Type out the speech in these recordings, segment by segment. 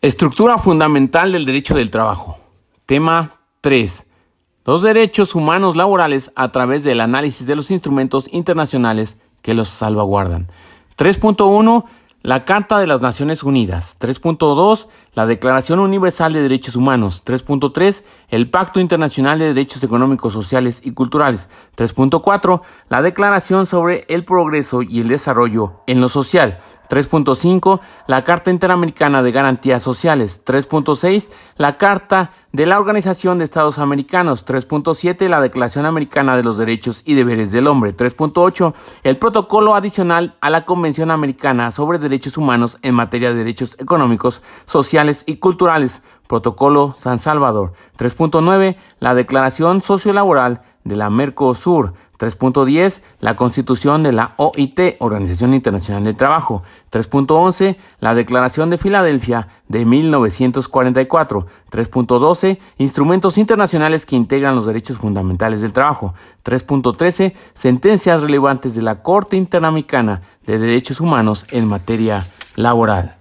Estructura fundamental del derecho del trabajo. Tema 3. Los derechos humanos laborales a través del análisis de los instrumentos internacionales que los salvaguardan. 3.1. La Carta de las Naciones Unidas. 3.2. La Declaración Universal de Derechos Humanos. 3.3. El Pacto Internacional de Derechos Económicos, Sociales y Culturales. 3.4. La Declaración sobre el Progreso y el Desarrollo en lo Social. 3.5, la Carta Interamericana de Garantías Sociales. 3.6, la Carta de la Organización de Estados Americanos. 3.7, la Declaración Americana de los Derechos y Deberes del Hombre. 3.8, el Protocolo Adicional a la Convención Americana sobre Derechos Humanos en materia de derechos económicos, sociales y culturales. Protocolo San Salvador. 3.9, la Declaración Sociolaboral de la Mercosur. 3.10, la Constitución de la OIT, Organización Internacional del Trabajo. 3.11, la Declaración de Filadelfia de 1944. 3.12, instrumentos internacionales que integran los derechos fundamentales del trabajo. 3.13, sentencias relevantes de la Corte Interamericana de Derechos Humanos en materia laboral.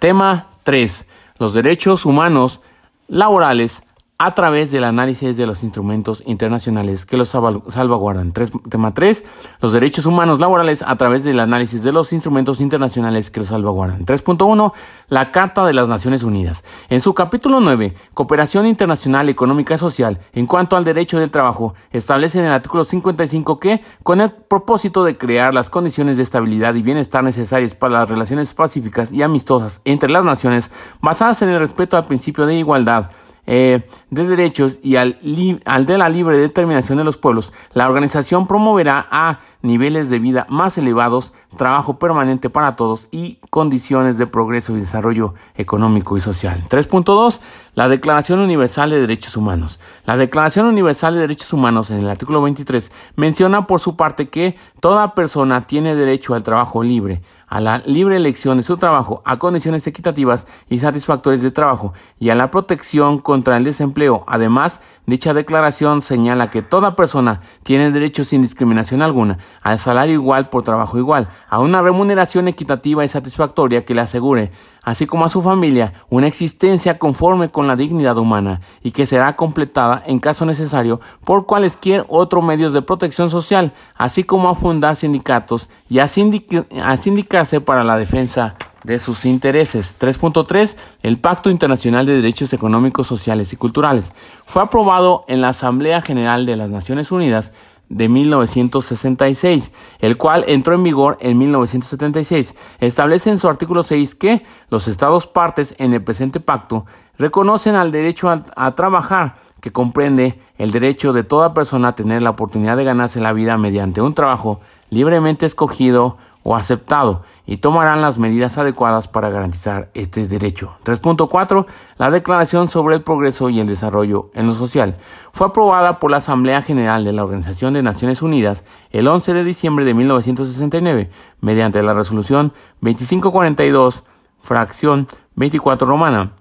Tema 3. Los derechos humanos laborales a través del análisis de los instrumentos internacionales que los salvaguardan. tema 3. Los derechos humanos laborales a través del análisis de los instrumentos internacionales que los salvaguardan. 3.1. La Carta de las Naciones Unidas. En su capítulo 9, Cooperación Internacional Económica y Social, en cuanto al derecho del trabajo, establece en el artículo 55 que, con el propósito de crear las condiciones de estabilidad y bienestar necesarias para las relaciones pacíficas y amistosas entre las naciones, basadas en el respeto al principio de igualdad, eh, de derechos y al, al de la libre determinación de los pueblos, la organización promoverá a niveles de vida más elevados, trabajo permanente para todos y condiciones de progreso y desarrollo económico y social. 3.2. La Declaración Universal de Derechos Humanos. La Declaración Universal de Derechos Humanos en el artículo 23 menciona por su parte que toda persona tiene derecho al trabajo libre, a la libre elección de su trabajo, a condiciones equitativas y satisfactorias de trabajo y a la protección contra el desempleo. Además, dicha declaración señala que toda persona tiene derecho sin discriminación alguna al salario igual por trabajo igual, a una remuneración equitativa y satisfactoria que le asegure así como a su familia, una existencia conforme con la dignidad humana y que será completada en caso necesario por cualesquier otros medios de protección social, así como a fundar sindicatos y a, sindicarse para la defensa de sus intereses. 3.3. El Pacto Internacional de Derechos Económicos, Sociales y Culturales. Fue aprobado en la Asamblea General de las Naciones Unidas de 1966, el cual entró en vigor en 1976. Establece en su artículo 6 que los Estados partes en el presente pacto reconocen al derecho a, trabajar, que comprende el derecho de toda persona a tener la oportunidad de ganarse la vida mediante un trabajo libremente escogido o aceptado y tomarán las medidas adecuadas para garantizar este derecho. 3.4. La Declaración sobre el Progreso y el Desarrollo en lo Social fue aprobada por la Asamblea General de la Organización de Naciones Unidas el 11 de diciembre de 1969 mediante la resolución 2542, fracción 24 romana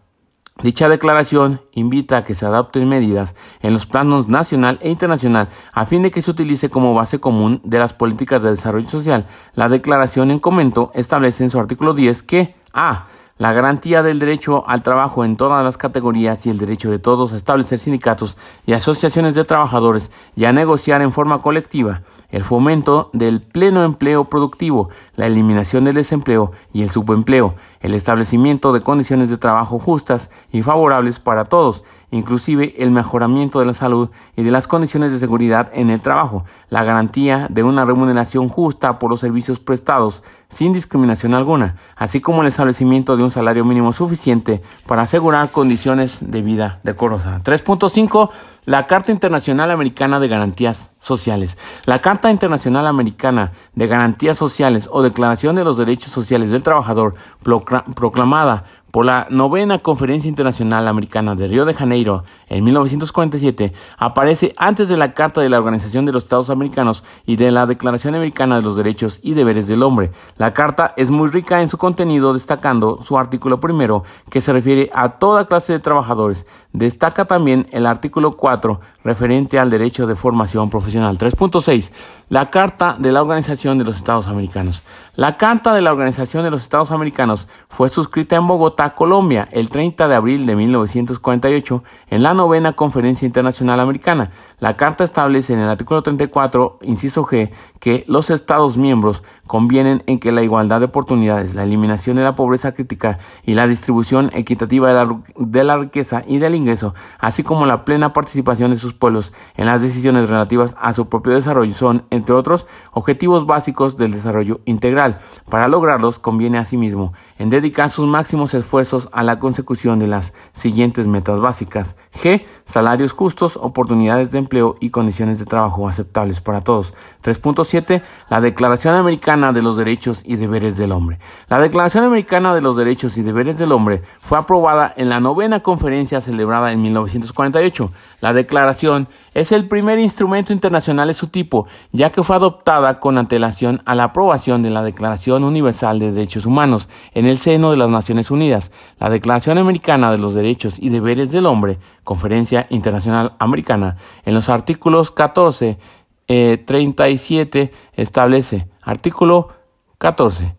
Dicha declaración invita a que se adopten medidas en los planos nacional e internacional a fin de que se utilice como base común de las políticas de desarrollo social. La declaración en comento establece en su artículo 10 que a la garantía del derecho al trabajo en todas las categorías y el derecho de todos a establecer sindicatos y asociaciones de trabajadores y a negociar en forma colectiva, el fomento del pleno empleo productivo, la eliminación del desempleo y el subempleo, el establecimiento de condiciones de trabajo justas y favorables para todos, inclusive el mejoramiento de la salud y de las condiciones de seguridad en el trabajo, la garantía de una remuneración justa por los servicios prestados sin discriminación alguna, así como el establecimiento de un salario mínimo suficiente para asegurar condiciones de vida decorosas. 3.5 la Carta Internacional Americana de Garantías Sociales. La Carta Internacional Americana de Garantías Sociales o Declaración de los Derechos Sociales del Trabajador proclamada por la novena Conferencia Internacional Americana de Río de Janeiro en 1947, aparece antes de la Carta de la Organización de los Estados Americanos y de la Declaración Americana de los Derechos y Deberes del Hombre. La Carta es muy rica en su contenido, destacando su artículo primero, que se refiere a toda clase de trabajadores, Destaca también el artículo 4 referente al derecho de formación profesional. 3.6. La Carta de la Organización de los Estados Americanos. La Carta de la Organización de los Estados Americanos fue suscrita en Bogotá, Colombia, el 30 de abril de 1948 en la novena Conferencia Internacional Americana. La Carta establece en el artículo 34, inciso G, que los Estados miembros convienen en que la igualdad de oportunidades, la eliminación de la pobreza crítica y la distribución equitativa de la, de la riqueza y del ingreso, así como la plena participación de sus pueblos en las decisiones relativas a su propio desarrollo son, entre otros, objetivos básicos del desarrollo integral. Para lograrlos conviene asimismo en dedicar sus máximos esfuerzos a la consecución de las siguientes metas básicas. G. Salarios justos, oportunidades de empleo y condiciones de trabajo aceptables para todos. 3.7. La Declaración Americana de los Derechos y Deberes del Hombre. La Declaración Americana de los Derechos y Deberes del Hombre fue aprobada en la novena conferencia celebrada en 1948. La declaración es el primer instrumento internacional de su tipo, ya que fue adoptada con antelación a la aprobación de la Declaración Universal de Derechos Humanos en el seno de las Naciones Unidas, la Declaración Americana de los Derechos y Deberes del Hombre, Conferencia Internacional Americana, en los artículos 14, 37 eh, establece, artículo 14,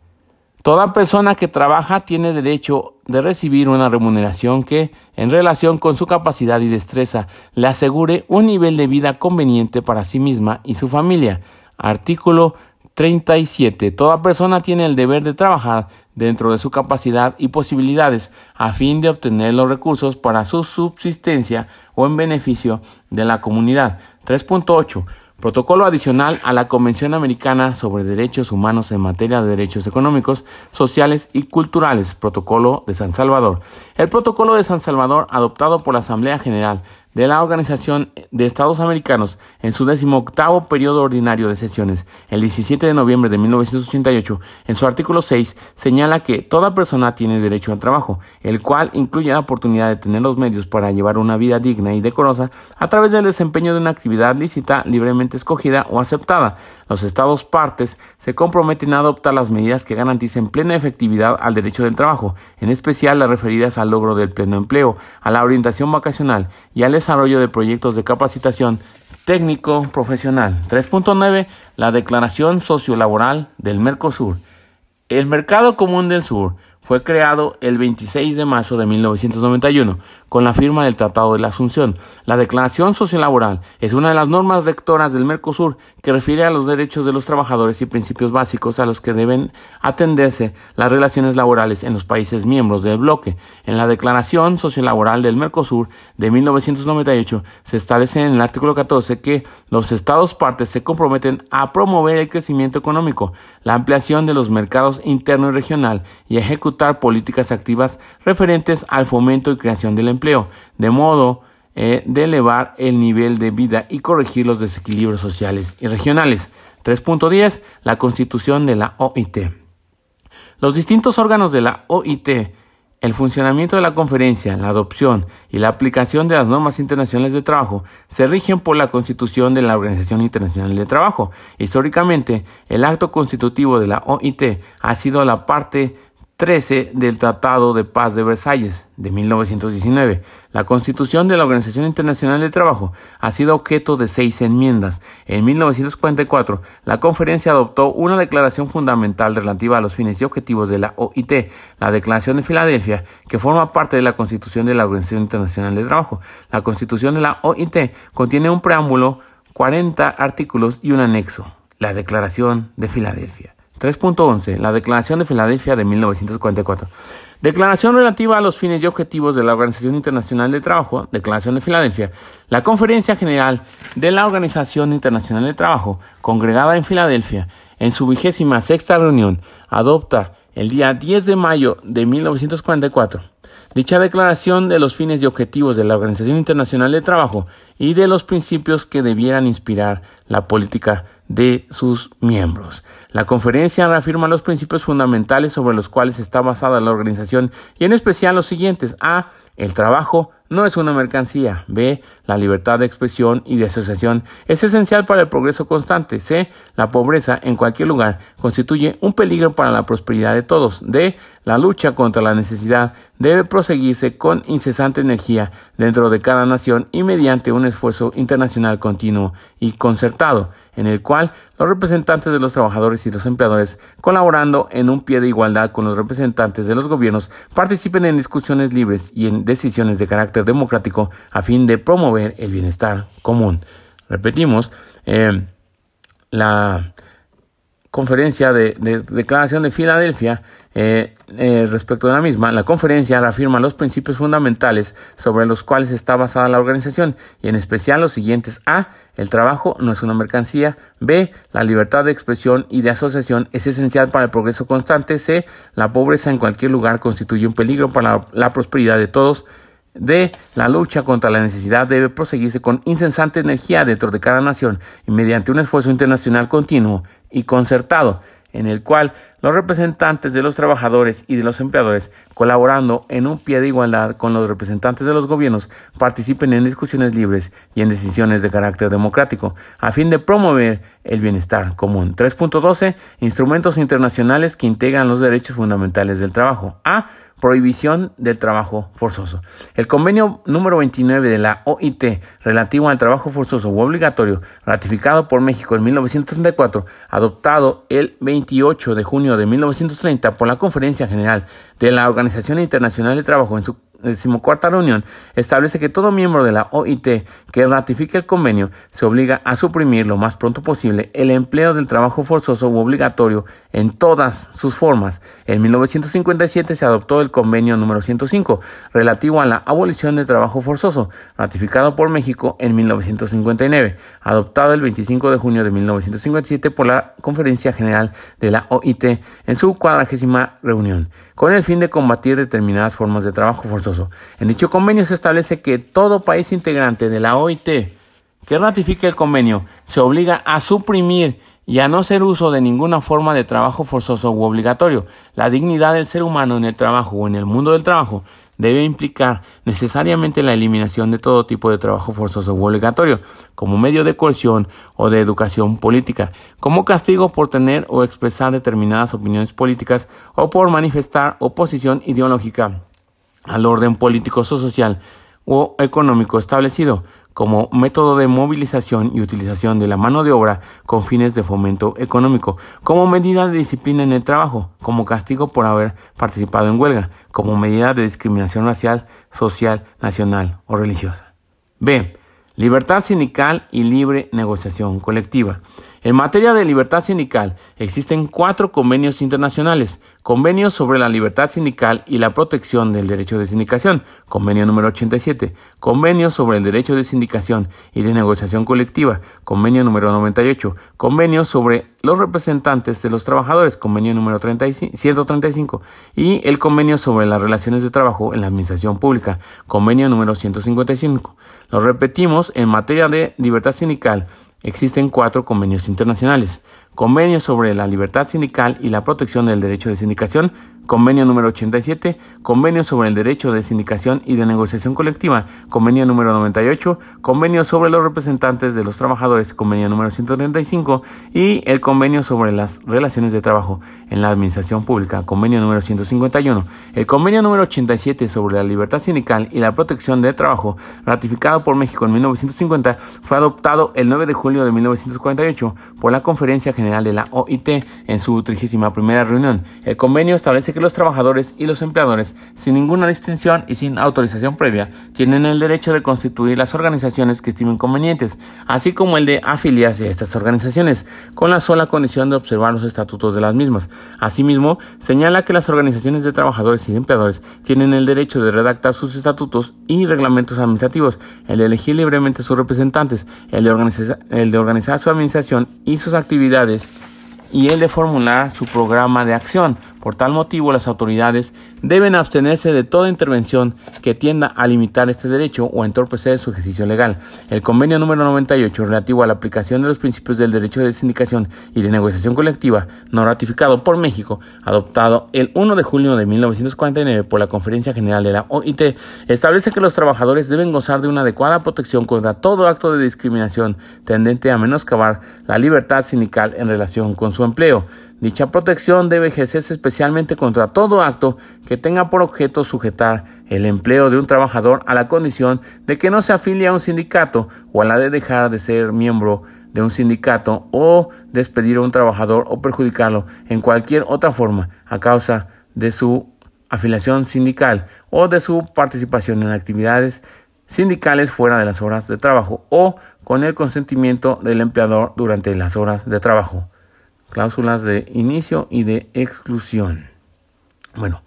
Toda persona que trabaja tiene derecho de recibir una remuneración que, en relación con su capacidad y destreza, le asegure un nivel de vida conveniente para sí misma y su familia. Artículo 37. Toda persona tiene el deber de trabajar dentro de su capacidad y posibilidades a fin de obtener los recursos para su subsistencia o en beneficio de la comunidad. 3.8. Protocolo adicional a la Convención Americana sobre Derechos Humanos en materia de derechos económicos, sociales y culturales, Protocolo de San Salvador. El Protocolo de San Salvador, adoptado por la Asamblea General de la Organización de Estados Americanos en su decimoctavo periodo ordinario de sesiones, el 17 de noviembre de 1988, en su artículo 6, señala que toda persona tiene derecho al trabajo, el cual incluye la oportunidad de tener los medios para llevar una vida digna y decorosa a través del desempeño de una actividad lícita, libremente escogida o aceptada. Los Estados partes se comprometen a adoptar las medidas que garanticen plena efectividad al derecho del trabajo, en especial las referidas al logro del pleno empleo, a la orientación vacacional y al desarrollo de proyectos de capacitación técnico profesional. 3.9. La Declaración Sociolaboral del Mercosur. El Mercado Común del Sur fue creado el 26 de marzo de 1991 con la firma del Tratado de la Asunción. La Declaración Sociolaboral es una de las normas lectoras del Mercosur que refiere a los derechos de los trabajadores y principios básicos a los que deben atenderse las relaciones laborales en los países miembros del bloque. En la Declaración Sociolaboral del Mercosur de 1998 se establece en el artículo 14 que los Estados partes se comprometen a promover el crecimiento económico, la ampliación de los mercados interno y regional y ejecutar políticas activas referentes al fomento y creación del empleo, de modo eh, de elevar el nivel de vida y corregir los desequilibrios sociales y regionales. 3.10. La constitución de la OIT. Los distintos órganos de la OIT el funcionamiento de la conferencia, la adopción y la aplicación de las normas internacionales de trabajo se rigen por la Constitución de la Organización Internacional de Trabajo. Históricamente, el acto constitutivo de la OIT ha sido la parte 13 del Tratado de Paz de Versalles de 1919. La Constitución de la Organización Internacional del Trabajo ha sido objeto de seis enmiendas. En 1944, la conferencia adoptó una declaración fundamental relativa a los fines y objetivos de la OIT, la Declaración de Filadelfia, que forma parte de la Constitución de la Organización Internacional del Trabajo. La Constitución de la OIT contiene un preámbulo, 40 artículos y un anexo, la Declaración de Filadelfia. 3.11. La Declaración de Filadelfia de 1944. Declaración relativa a los fines y objetivos de la Organización Internacional de Trabajo, Declaración de Filadelfia. La Conferencia General de la Organización Internacional de Trabajo, congregada en Filadelfia, en su vigésima sexta reunión, adopta el día 10 de mayo de 1944 dicha declaración de los fines y objetivos de la Organización Internacional de Trabajo y de los principios que debieran inspirar la política de sus miembros. La conferencia reafirma los principios fundamentales sobre los cuales está basada la organización y en especial los siguientes. A. El trabajo no es una mercancía. B. La libertad de expresión y de asociación es esencial para el progreso constante. C. La pobreza en cualquier lugar constituye un peligro para la prosperidad de todos. D. La lucha contra la necesidad debe proseguirse con incesante energía dentro de cada nación y mediante un esfuerzo internacional continuo y concertado, en el cual los representantes de los trabajadores y los empleadores, colaborando en un pie de igualdad con los representantes de los gobiernos, participen en discusiones libres y en decisiones de carácter democrático a fin de promover el bienestar común. Repetimos, eh, la conferencia de, declaración de Filadelfia eh, eh, respecto de la misma, la conferencia reafirma los principios fundamentales sobre los cuales está basada la organización y en especial los siguientes A. El trabajo no es una mercancía. B. La libertad de expresión y de asociación es esencial para el progreso constante. C. La pobreza en cualquier lugar constituye un peligro para la prosperidad de todos. D. La lucha contra la necesidad debe proseguirse con incesante energía dentro de cada nación y mediante un esfuerzo internacional continuo y concertado, en el cual los representantes de los trabajadores y de los empleadores, colaborando en un pie de igualdad con los representantes de los gobiernos, participen en discusiones libres y en decisiones de carácter democrático, a fin de promover el bienestar común. 3.12. Instrumentos internacionales que integran los derechos fundamentales del trabajo. A prohibición del trabajo forzoso. El convenio número 29 de la OIT relativo al trabajo forzoso u obligatorio, ratificado por México en 1934, adoptado el 28 de junio de 1930 por la Conferencia General de la Organización Internacional de Trabajo en su decimocuarta reunión establece que todo miembro de la OIT que ratifique el convenio se obliga a suprimir lo más pronto posible el empleo del trabajo forzoso u obligatorio en todas sus formas. En 1957 se adoptó el convenio número 105 relativo a la abolición del trabajo forzoso, ratificado por México en 1959, adoptado el 25 de junio de 1957 por la Conferencia General de la OIT en su cuadragésima reunión, con el fin de combatir determinadas formas de trabajo forzoso. En dicho convenio se establece que todo país integrante de la OIT que ratifique el convenio se obliga a suprimir y a no hacer uso de ninguna forma de trabajo forzoso u obligatorio. La dignidad del ser humano en el trabajo o en el mundo del trabajo debe implicar necesariamente la eliminación de todo tipo de trabajo forzoso u obligatorio, como medio de coerción o de educación política, como castigo por tener o expresar determinadas opiniones políticas o por manifestar oposición ideológica al orden político, social o económico establecido, como método de movilización y utilización de la mano de obra con fines de fomento económico, como medida de disciplina en el trabajo, como castigo por haber participado en huelga, como medida de discriminación racial, social, nacional o religiosa. B. Libertad sindical y libre negociación colectiva. En materia de libertad sindical, existen cuatro convenios internacionales. Convenio sobre la libertad sindical y la protección del derecho de sindicación, convenio número 87. Convenio sobre el derecho de sindicación y de negociación colectiva, convenio número 98. Convenio sobre los representantes de los trabajadores, convenio número 135. Y el convenio sobre las relaciones de trabajo en la administración pública, convenio número 155. Lo repetimos, en materia de libertad sindical, Existen cuatro convenios internacionales. Convenio sobre la libertad sindical y la protección del derecho de sindicación, Convenio número 87, Convenio sobre el derecho de sindicación y de negociación colectiva, Convenio número 98, Convenio sobre los representantes de los trabajadores, Convenio número 135 y el Convenio sobre las relaciones de trabajo en la administración pública, Convenio número 151. El Convenio número 87 sobre la libertad sindical y la protección del trabajo, ratificado por México en 1950, fue adoptado el 9 de julio de 1948 por la Conferencia General de la OIT en su 31 primera reunión. El convenio establece que los trabajadores y los empleadores, sin ninguna distinción y sin autorización previa, tienen el derecho de constituir las organizaciones que estimen convenientes, así como el de afiliarse a estas organizaciones, con la sola condición de observar los estatutos de las mismas. Asimismo, señala que las organizaciones de trabajadores y empleadores tienen el derecho de redactar sus estatutos y reglamentos administrativos, el de elegir libremente sus representantes, el de organizar, el de organizar su administración y sus actividades y el de formular su programa de acción. Por tal motivo, las autoridades deben abstenerse de toda intervención que tienda a limitar este derecho o entorpecer su ejercicio legal. El convenio número 98 relativo a la aplicación de los principios del derecho de sindicación y de negociación colectiva, no ratificado por México, adoptado el 1 de julio de 1949 por la Conferencia General de la OIT, establece que los trabajadores deben gozar de una adecuada protección contra todo acto de discriminación tendente a menoscabar la libertad sindical en relación con su empleo. Dicha protección debe ejercerse especialmente contra todo acto que tenga por objeto sujetar el empleo de un trabajador a la condición de que no se afilie a un sindicato o a la de dejar de ser miembro de un sindicato o despedir a un trabajador o perjudicarlo en cualquier otra forma a causa de su afiliación sindical o de su participación en actividades sindicales fuera de las horas de trabajo o con el consentimiento del empleador durante las horas de trabajo. Cláusulas de inicio y de exclusión. Bueno,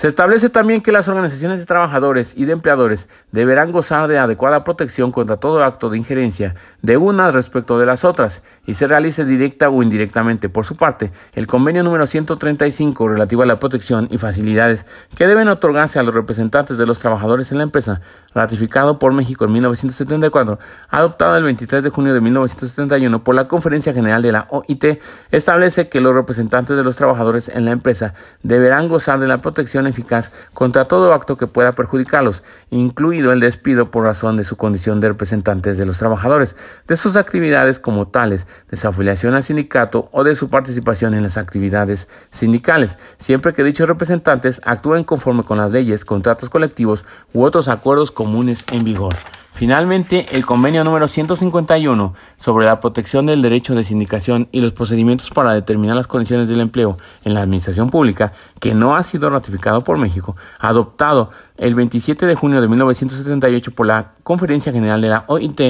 se establece también que las organizaciones de trabajadores y de empleadores deberán gozar de adecuada protección contra todo acto de injerencia de unas respecto de las otras y se realice directa o indirectamente. Por su parte, el convenio número 135 relativo a la protección y facilidades que deben otorgarse a los representantes de los trabajadores en la empresa, ratificado por México en 1974, adoptado el 23 de junio de 1971 por la Conferencia General de la OIT, establece que los representantes de los trabajadores en la empresa deberán gozar de la protección eficaz contra todo acto que pueda perjudicarlos, incluido el despido por razón de su condición de representantes de los trabajadores, de sus actividades como tales, de su afiliación al sindicato o de su participación en las actividades sindicales, siempre que dichos representantes actúen conforme con las leyes, contratos colectivos u otros acuerdos comunes en vigor. Finalmente, el convenio número 151 sobre la protección del derecho de sindicación y los procedimientos para determinar las condiciones del empleo en la administración pública, que no ha sido ratificado por México, adoptado el 27 de junio de 1978 por la Conferencia General de la OIT,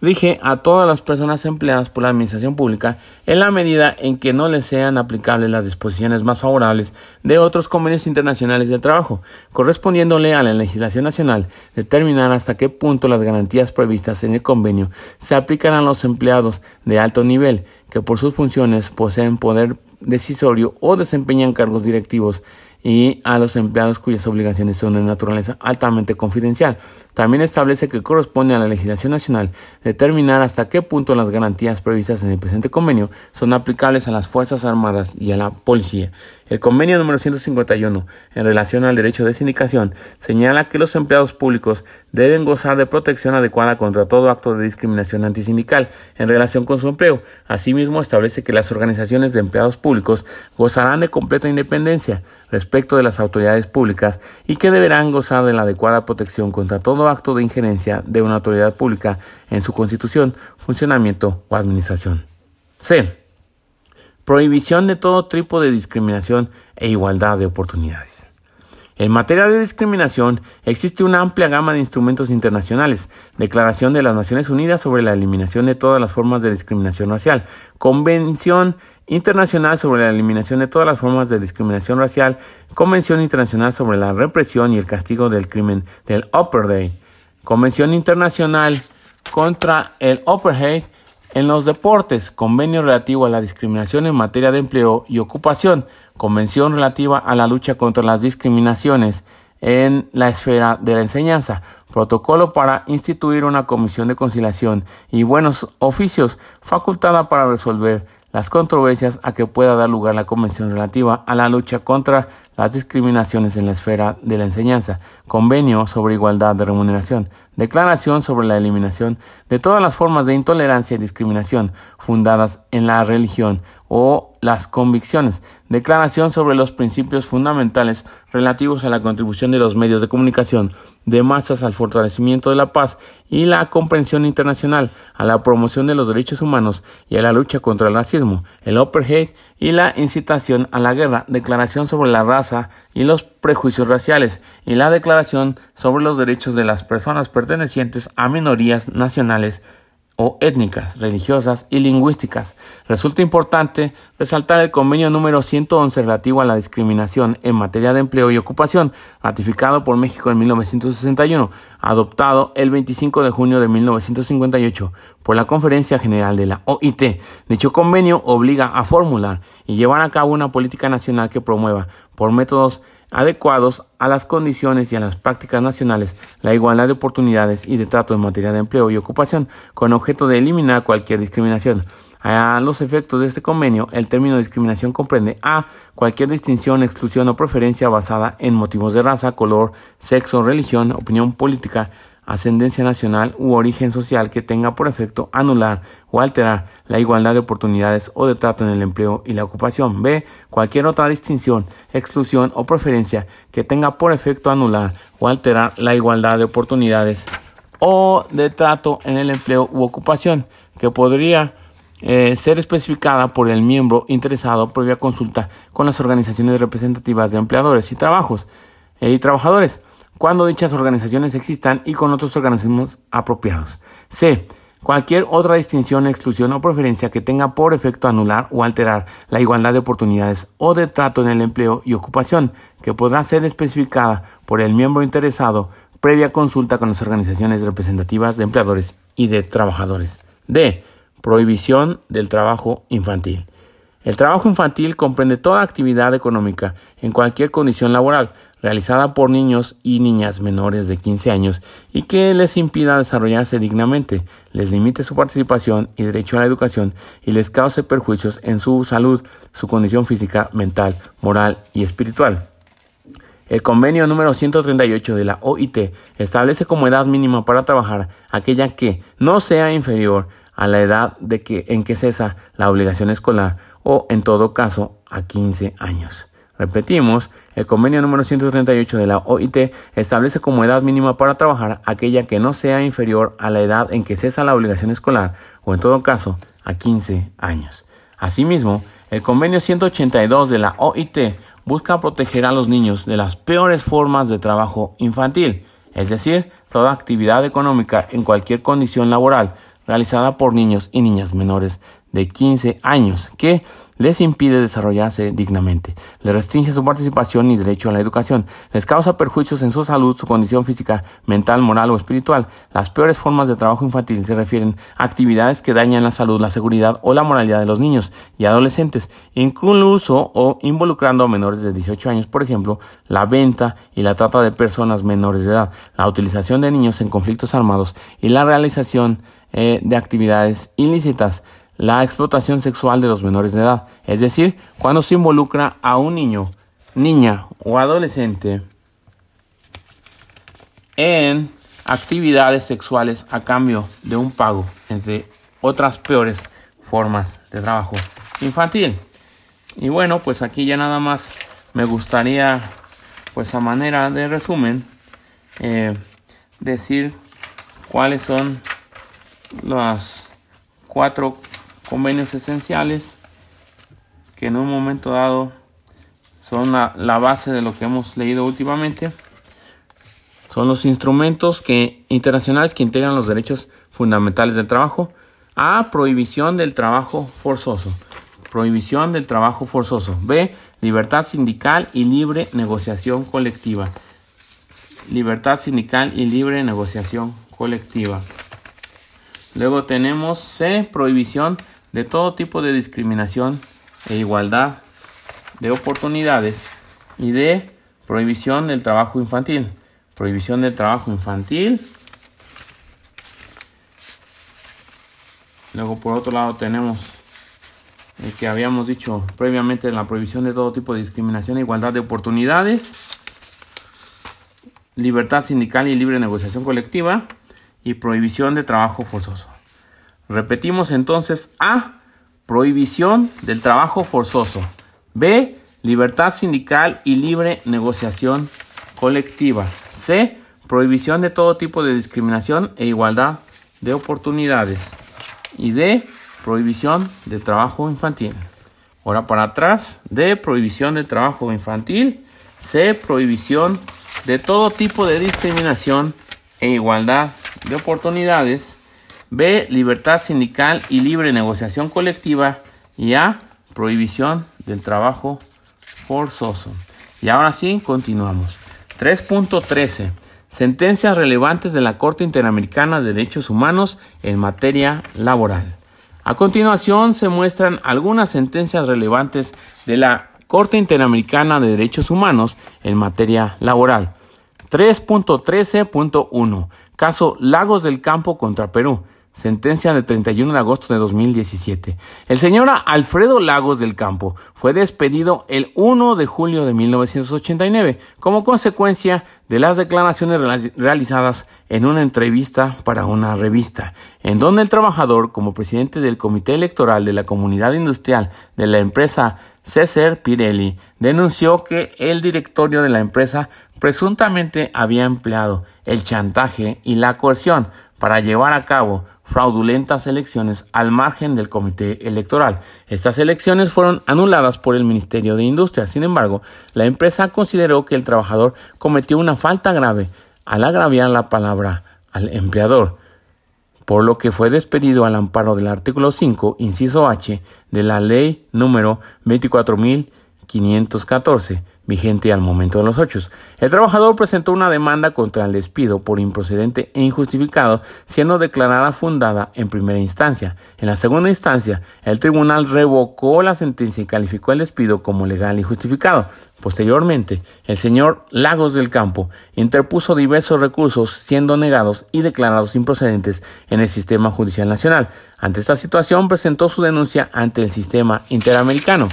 rige a todas las personas empleadas por la administración pública en la medida en que no les sean aplicables las disposiciones más favorables de otros convenios internacionales del trabajo, correspondiéndole a la legislación nacional determinar hasta qué punto las garantías previstas en el convenio se aplican a los empleados de alto nivel que por sus funciones poseen poder decisorio o desempeñan cargos directivos y a los empleados cuyas obligaciones son de naturaleza altamente confidencial. También establece que corresponde a la legislación nacional determinar hasta qué punto las garantías previstas en el presente convenio son aplicables a las Fuerzas Armadas y a la Policía. El convenio número 151, en relación al derecho de sindicación, señala que los empleados públicos deben gozar de protección adecuada contra todo acto de discriminación antisindical en relación con su empleo. Asimismo, establece que las organizaciones de empleados públicos gozarán de completa independencia respecto de las autoridades públicas y que deberán gozar de la adecuada protección contra todo acto de injerencia de una autoridad pública en su constitución, funcionamiento o administración. C. Prohibición de todo tipo de discriminación e igualdad de oportunidades. En materia de discriminación existe una amplia gama de instrumentos internacionales, Declaración de las Naciones Unidas sobre la eliminación de todas las formas de discriminación racial, Convención Internacional sobre la Eliminación de todas las formas de discriminación racial, Convención Internacional sobre la Represión y el Castigo del Crimen del Apartheid, Convención Internacional contra el Apartheid en los deportes, Convenio relativo a la discriminación en materia de empleo y ocupación, Convención relativa a la lucha contra las discriminaciones en la esfera de la enseñanza, protocolo para instituir una comisión de conciliación y buenos oficios facultada para resolver las controversias a que pueda dar lugar la Convención relativa a la lucha contra las discriminaciones en la esfera de la enseñanza, Convenio sobre igualdad de remuneración, Declaración sobre la eliminación de todas las formas de intolerancia y discriminación fundadas en la religión o las convicciones, Declaración sobre los principios fundamentales relativos a la contribución de los medios de comunicación de masas al fortalecimiento de la paz y la comprensión internacional, a la promoción de los derechos humanos y a la lucha contra el racismo, el apartheid y la incitación a la guerra, Declaración sobre la raza y los prejuicios raciales y la Declaración sobre los derechos de las personas pertenecientes a minorías nacionales o étnicas, religiosas y lingüísticas. Resulta importante resaltar el convenio número 111 relativo a la discriminación en materia de empleo y ocupación, ratificado por México en 1961, adoptado el 25 de junio de 1958 por la Conferencia General de la OIT. Dicho convenio obliga a formular y llevar a cabo una política nacional que promueva, por métodos adecuados a las condiciones y a las prácticas nacionales, la igualdad de oportunidades y de trato en materia de empleo y ocupación, con objeto de eliminar cualquier discriminación. A los efectos de este convenio, el término discriminación comprende a cualquier distinción, exclusión o preferencia basada en motivos de raza, color, sexo, religión, opinión política, ascendencia nacional u origen social que tenga por efecto anular o alterar la igualdad de oportunidades o de trato en el empleo y la ocupación. B. Cualquier otra distinción, exclusión o preferencia que tenga por efecto anular o alterar la igualdad de oportunidades o de trato en el empleo u ocupación que podría eh, ser especificada por el miembro interesado previa consulta con las organizaciones representativas de empleadores y trabajos eh, y trabajadores cuando dichas organizaciones existan y con otros organismos apropiados. C. Cualquier otra distinción, exclusión o preferencia que tenga por efecto anular o alterar la igualdad de oportunidades o de trato en el empleo y ocupación, que podrá ser especificada por el miembro interesado previa consulta con las organizaciones representativas de empleadores y de trabajadores. D. Prohibición del trabajo infantil. El trabajo infantil comprende toda actividad económica en cualquier condición laboral realizada por niños y niñas menores de 15 años y que les impida desarrollarse dignamente, les limite su participación y derecho a la educación y les cause perjuicios en su salud, su condición física, mental, moral y espiritual. El convenio número 138 de la OIT establece como edad mínima para trabajar aquella que no sea inferior a la edad de que, en que cesa la obligación escolar o, en todo caso, a 15 años. Repetimos, el convenio número 138 de la OIT establece como edad mínima para trabajar aquella que no sea inferior a la edad en que cesa la obligación escolar o en todo caso a 15 años. Asimismo, el convenio 182 de la OIT busca proteger a los niños de las peores formas de trabajo infantil, es decir, toda actividad económica en cualquier condición laboral realizada por niños y niñas menores de 15 años que les impide desarrollarse dignamente, les restringe su participación y derecho a la educación, les causa perjuicios en su salud, su condición física, mental, moral o espiritual. Las peores formas de trabajo infantil se refieren a actividades que dañan la salud, la seguridad o la moralidad de los niños y adolescentes, incluso o involucrando a menores de 18 años, por ejemplo, la venta y la trata de personas menores de edad, la utilización de niños en conflictos armados y la realización eh, de actividades ilícitas la explotación sexual de los menores de edad, es decir, cuando se involucra a un niño, niña o adolescente en actividades sexuales a cambio de un pago, entre otras peores formas de trabajo infantil. Y bueno, pues aquí ya nada más me gustaría, pues a manera de resumen, eh, decir cuáles son las cuatro convenios esenciales que en un momento dado son la, base de lo que hemos leído últimamente. Son los instrumentos que, internacionales que integran los derechos fundamentales del trabajo. A. Prohibición del trabajo forzoso. Prohibición del trabajo forzoso. B. Libertad sindical y libre negociación colectiva. Libertad sindical y libre negociación colectiva. Luego tenemos C. Prohibición de todo tipo de discriminación e igualdad de oportunidades y de prohibición del trabajo infantil. Prohibición del trabajo infantil. Luego por otro lado tenemos el que habíamos dicho previamente la prohibición de todo tipo de discriminación e igualdad de oportunidades. Libertad sindical y libre negociación colectiva y prohibición de trabajo forzoso. Repetimos entonces A. Prohibición del trabajo forzoso. B. Libertad sindical y libre negociación colectiva. C. Prohibición de todo tipo de discriminación e igualdad de oportunidades. Y D. Prohibición del trabajo infantil. Ahora para atrás. D. Prohibición del trabajo infantil. C. Prohibición de todo tipo de discriminación e igualdad de oportunidades. B. Libertad sindical y libre negociación colectiva. Y A. Prohibición del trabajo forzoso. Y ahora sí, continuamos. 3.13. Sentencias relevantes de la Corte Interamericana de Derechos Humanos en materia laboral. A continuación se muestran algunas sentencias relevantes de la Corte Interamericana de Derechos Humanos en materia laboral. 3.13.1. Caso Lagos del Campo contra Perú. Sentencia de 31 de agosto de 2017. El señor Alfredo Lagos del Campo fue despedido el 1 de julio de 1989 como consecuencia de las declaraciones realizadas en una entrevista para una revista, en donde el trabajador, como presidente del Comité Electoral de la Comunidad Industrial de la empresa César Pirelli, denunció que el directorio de la empresa presuntamente había empleado el chantaje y la coerción para llevar a cabo fraudulentas elecciones al margen del comité electoral. Estas elecciones fueron anuladas por el Ministerio de Industria. Sin embargo, la empresa consideró que el trabajador cometió una falta grave al agraviar la palabra al empleador, por lo que fue despedido al amparo del artículo 5, inciso H, de la ley número 24514 vigente al momento de los hechos. El trabajador presentó una demanda contra el despido por improcedente e injustificado, siendo declarada fundada en primera instancia. En la segunda instancia, el tribunal revocó la sentencia y calificó el despido como legal y justificado. Posteriormente, el señor Lagos del Campo interpuso diversos recursos siendo negados y declarados improcedentes en el sistema judicial nacional. Ante esta situación presentó su denuncia ante el sistema interamericano.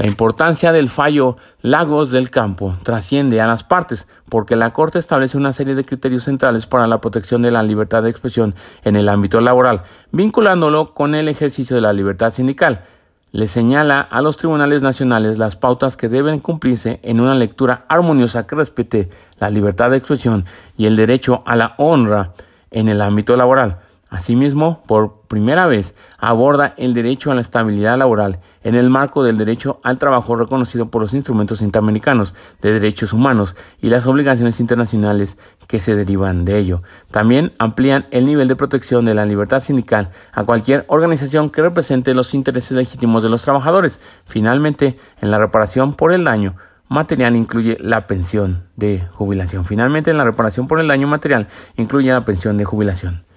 La importancia del fallo Lagos del Campo trasciende a las partes porque la Corte establece una serie de criterios centrales para la protección de la libertad de expresión en el ámbito laboral, vinculándolo con el ejercicio de la libertad sindical. Le señala a los tribunales nacionales las pautas que deben cumplirse en una lectura armoniosa que respete la libertad de expresión y el derecho a la honra en el ámbito laboral. Asimismo, por primera vez aborda el derecho a la estabilidad laboral en el marco del derecho al trabajo reconocido por los instrumentos interamericanos de derechos humanos y las obligaciones internacionales que se derivan de ello. También amplían el nivel de protección de la libertad sindical a cualquier organización que represente los intereses legítimos de los trabajadores. Finalmente, en la reparación por el daño material incluye la pensión de jubilación. Finalmente, en la reparación por el daño material incluye la pensión de jubilación.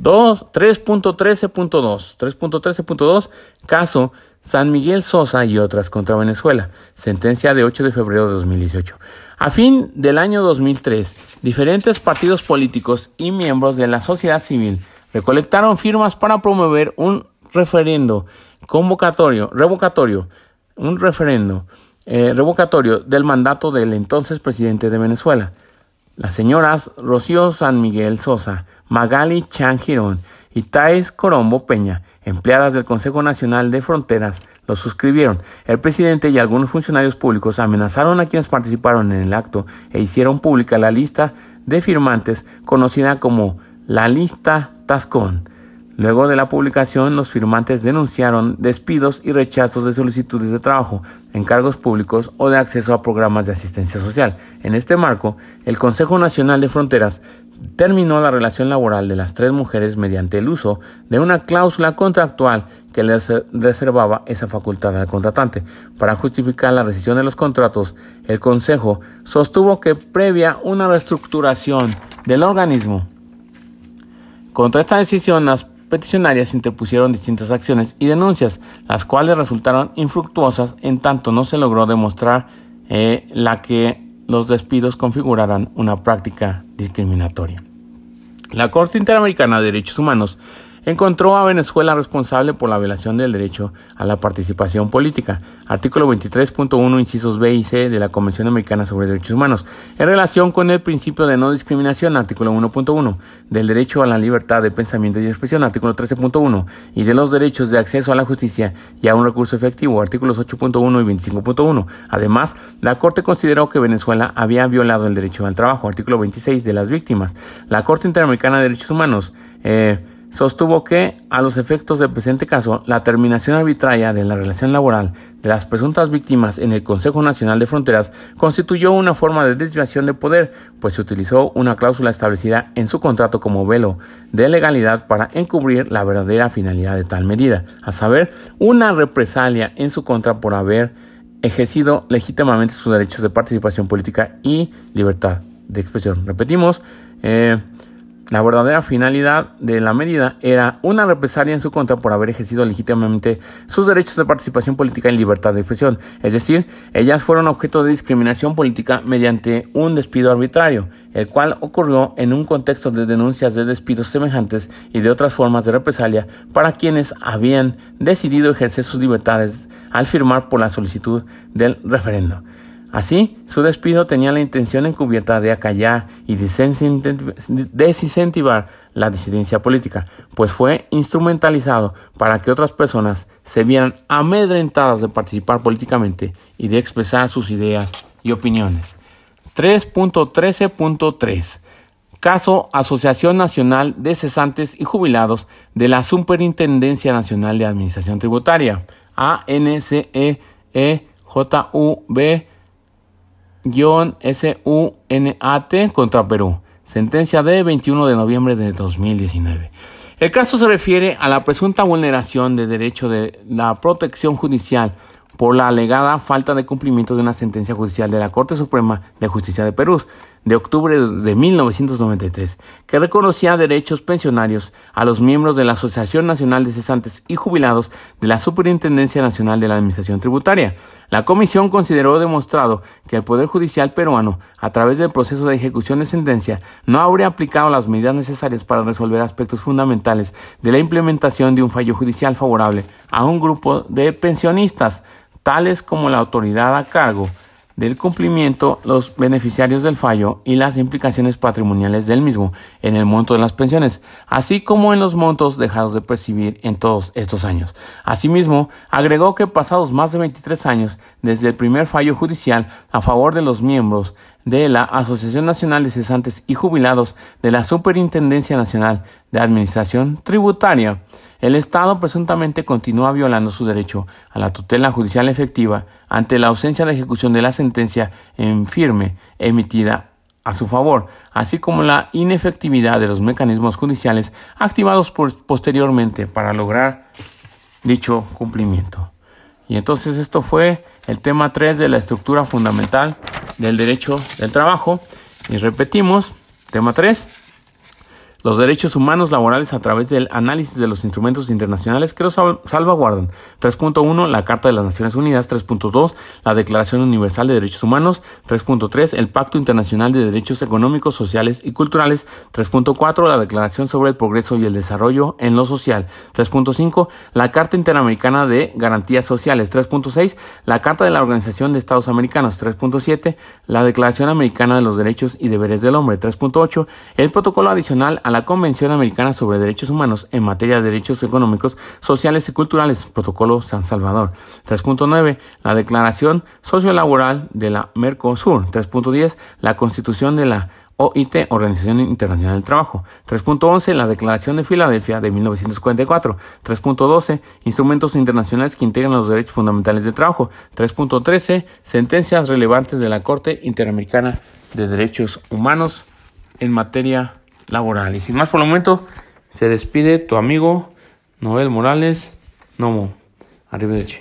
3.13.2. 3.13.2. Caso San Miguel Sosa y otras contra Venezuela. Sentencia de 8 de febrero de 2018. A fin del año 2003, diferentes partidos políticos y miembros de la sociedad civil recolectaron firmas para promover un referendo convocatorio, revocatorio, un referendo eh, revocatorio del mandato del entonces presidente de Venezuela. Las señoras Rocío San Miguel Sosa, Magali Chan Girón y Thais Corombo Peña, empleadas del Consejo Nacional de Fronteras, lo suscribieron. El presidente y algunos funcionarios públicos amenazaron a quienes participaron en el acto e hicieron pública la lista de firmantes conocida como la lista Tascón Luego de la publicación, los firmantes denunciaron despidos y rechazos de solicitudes de trabajo, encargos públicos o de acceso a programas de asistencia social. En este marco, el Consejo Nacional de Fronteras terminó la relación laboral de las tres mujeres mediante el uso de una cláusula contractual que les reservaba esa facultad al contratante. Para justificar la rescisión de los contratos, el Consejo sostuvo que previa una reestructuración del organismo. Contra esta decisión, las peticionarias interpusieron distintas acciones y denuncias, las cuales resultaron infructuosas en tanto no se logró demostrar eh, la que los despidos configuraran una práctica discriminatoria. La Corte Interamericana de Derechos Humanos encontró a Venezuela responsable por la violación del derecho a la participación política, artículo 23.1 incisos B y C de la Convención Americana sobre Derechos Humanos, en relación con el principio de no discriminación, artículo 1.1, del derecho a la libertad de pensamiento y expresión, artículo 13.1, y de los derechos de acceso a la justicia y a un recurso efectivo, artículos 8.1 y 25.1. Además, la Corte consideró que Venezuela había violado el derecho al trabajo, artículo 26 de las víctimas. La Corte Interamericana de Derechos Humanos, eh, sostuvo que, a los efectos del presente caso, la terminación arbitraria de la relación laboral de las presuntas víctimas en el Consejo Nacional de Fronteras constituyó una forma de desviación de poder, pues se utilizó una cláusula establecida en su contrato como velo de legalidad para encubrir la verdadera finalidad de tal medida, a saber, una represalia en su contra por haber ejercido legítimamente sus derechos de participación política y libertad de expresión. Repetimos, eh, La verdadera finalidad de la medida era una represalia en su contra por haber ejercido legítimamente sus derechos de participación política y libertad de expresión, es decir, ellas fueron objeto de discriminación política mediante un despido arbitrario, el cual ocurrió en un contexto de denuncias de despidos semejantes y de otras formas de represalia para quienes habían decidido ejercer sus libertades al firmar por la solicitud del referendo. Así, su despido tenía la intención encubierta de acallar y desincentivar la disidencia política, pues fue instrumentalizado para que otras personas se vieran amedrentadas de participar políticamente y de expresar sus ideas y opiniones. 3.13.3 Caso Asociación Nacional de Cesantes y Jubilados de la Superintendencia Nacional de Administración Tributaria, ANCEEJUB SUNAT contra Perú. Sentencia de 21 de noviembre de 2019. El caso se refiere a la presunta vulneración de derecho de la protección judicial por la alegada falta de cumplimiento de una sentencia judicial de la Corte Suprema de Justicia de Perú de octubre de 1993, que reconocía derechos pensionarios a los miembros de la Asociación Nacional de Cesantes y Jubilados de la Superintendencia Nacional de la Administración Tributaria. La comisión consideró demostrado que el Poder Judicial peruano, a través del proceso de ejecución de sentencia, no habría aplicado las medidas necesarias para resolver aspectos fundamentales de la implementación de un fallo judicial favorable a un grupo de pensionistas, tales como la autoridad a cargo del cumplimiento, los beneficiarios del fallo y las implicaciones patrimoniales del mismo en el monto de las pensiones, así como en los montos dejados de percibir en todos estos años. Asimismo, agregó que pasados más de 23 años desde el primer fallo judicial a favor de los miembros de la Asociación Nacional de Cesantes y Jubilados de la Superintendencia Nacional de Administración Tributaria, el Estado presuntamente continúa violando su derecho a la tutela judicial efectiva ante la ausencia de ejecución de la sentencia en firme emitida a su favor, así como la inefectividad de los mecanismos judiciales activados posteriormente para lograr dicho cumplimiento. Y entonces esto fue el tema 3 de la estructura fundamental del derecho del trabajo. Y repetimos, tema 3 los derechos humanos laborales a través del análisis de los instrumentos internacionales que los salvaguardan. 3.1 la Carta de las Naciones Unidas, 3.2 la Declaración Universal de Derechos Humanos, 3.3 el Pacto Internacional de Derechos Económicos, Sociales y Culturales, 3.4 la Declaración sobre el Progreso y el Desarrollo en lo Social, 3.5 la Carta Interamericana de Garantías Sociales, 3.6 la Carta de la Organización de Estados Americanos, 3.7 la Declaración Americana de los Derechos y Deberes del Hombre, 3.8 el Protocolo Adicional a la Convención Americana sobre Derechos Humanos en materia de derechos económicos, sociales y culturales, Protocolo San Salvador. 3.9. La Declaración Sociolaboral de la Mercosur. 3.10. La Constitución de la OIT, Organización Internacional del Trabajo. 3.11, la Declaración de Filadelfia de 1944. 3.12, instrumentos internacionales que integran los derechos fundamentales del trabajo. 3.13, sentencias relevantes de la Corte Interamericana de Derechos Humanos en materia laboral. Y sin más por el momento, se despide tu amigo Noel Morales. Nomo. Arrivederci.